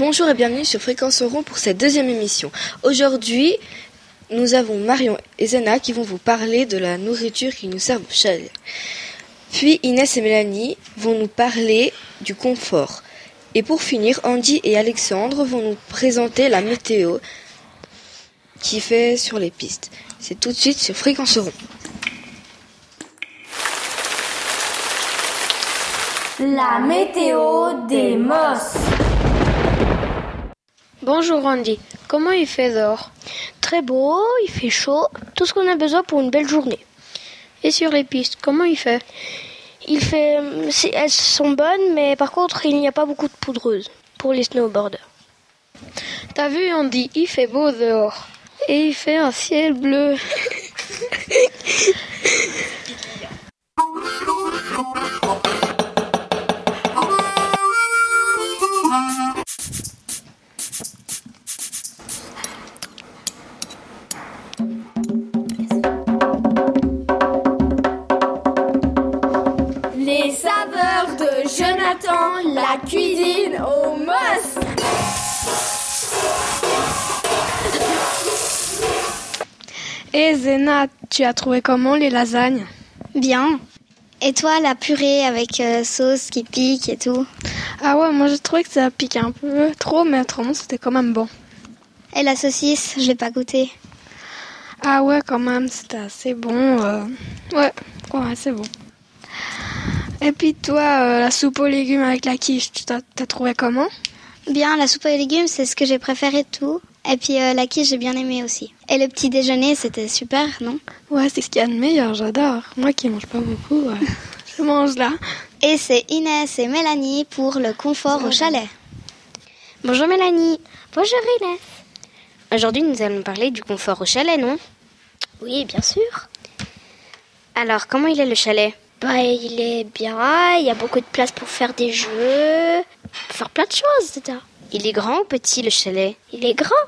Bonjour et bienvenue sur Fréquence Rond pour cette deuxième émission. Aujourd'hui, nous avons Marion et Zena qui vont vous parler de la nourriture qui nous sert au chalet. Puis Inès et Mélanie vont nous parler du confort. Et pour finir, Andy et Alexandre vont nous présenter la météo qui fait sur les pistes. C'est tout de suite sur Fréquence Rond. La météo des Mosses. Bonjour Andy, comment il fait dehors Très beau, il fait chaud, tout ce qu'on a besoin pour une belle journée. Et sur les pistes, comment il fait? Il fait, elles sont bonnes, mais par contre il n'y a pas beaucoup de poudreuse pour les snowboarders. T'as vu Andy, il fait beau dehors et il fait un ciel bleu. Jonathan, la cuisine au Moss. Et Zena, tu as trouvé comment les lasagnes? Bien. Et toi, la purée avec euh, sauce qui pique et tout? Ah ouais, moi j'ai trouvé que ça pique un peu trop, mais autrement c'était quand même bon. Et la saucisse, je l'ai pas goûté. Ah ouais, quand même, c'était assez bon. euh. Ouais, ouais, c'est bon. Et puis toi, euh, la soupe aux légumes avec la quiche, tu t'as trouvé comment? Bien, la soupe aux légumes, c'est ce que j'ai préféré de tout. Et puis euh, la quiche, j'ai bien aimé aussi. Et le petit déjeuner, c'était super, non? Ouais, c'est ce qu'il y a de meilleur, j'adore. Moi qui mange pas beaucoup, ouais. je mange là. Et c'est Inès et Mélanie pour le confort au chalet. Bonjour Mélanie. Bonjour Inès. Aujourd'hui, nous allons parler du confort au chalet, non? Oui, bien sûr. Alors, comment il est le chalet? Bah, il est bien, il y a beaucoup de place pour faire des jeux, pour faire plein de choses, etc. Il est grand ou petit le chalet? Il est grand.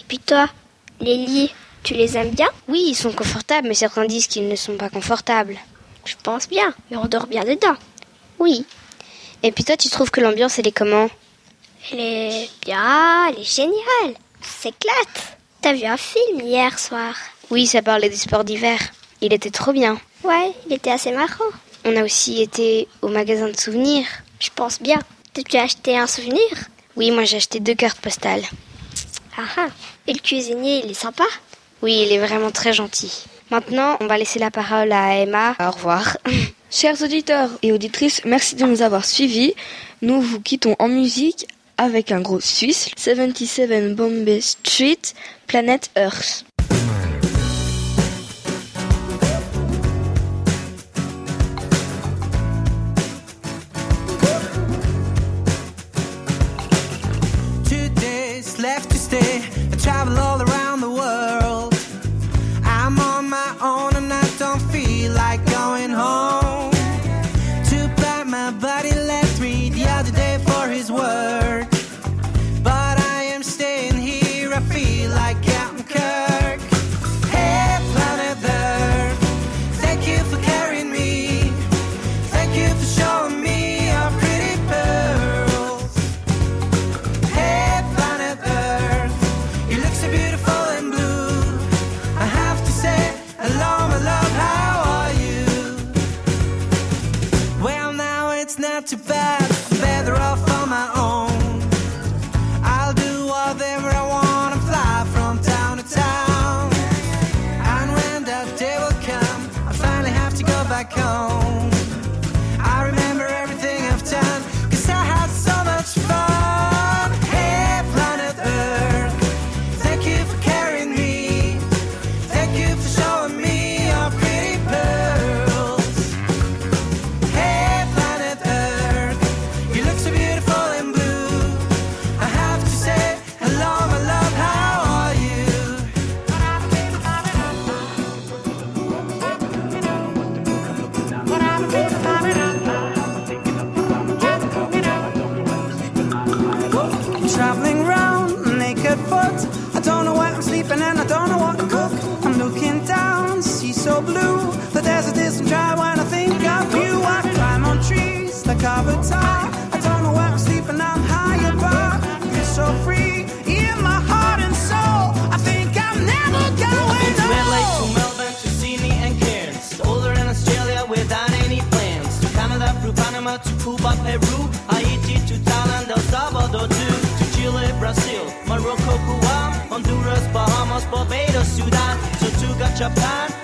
Et puis toi, les lits, tu les aimes bien? Oui, ils sont confortables, mais certains disent qu'ils ne sont pas confortables. Je pense bien, mais on dort bien dedans. Oui. Et puis toi, tu trouves que l'ambiance, elle est comment? Elle est bien, elle est géniale. On s'éclate. T'as vu un film hier soir? Oui, ça parlait des sports d'hiver. Il était trop bien. Ouais, il était assez marrant. On a aussi été au magasin de souvenirs. Je pense bien. Tu as acheté un souvenir? Oui, moi j'ai acheté deux cartes postales. Ah ah. Et le cuisinier, il est sympa? Oui, il est vraiment très gentil. Maintenant, on va laisser la parole à Emma. Au revoir. Chers auditeurs et auditrices, merci de nous avoir suivis. Nous vous quittons en musique avec un gros Suisse, 77 Bombay Street, Planet Earth. Japan.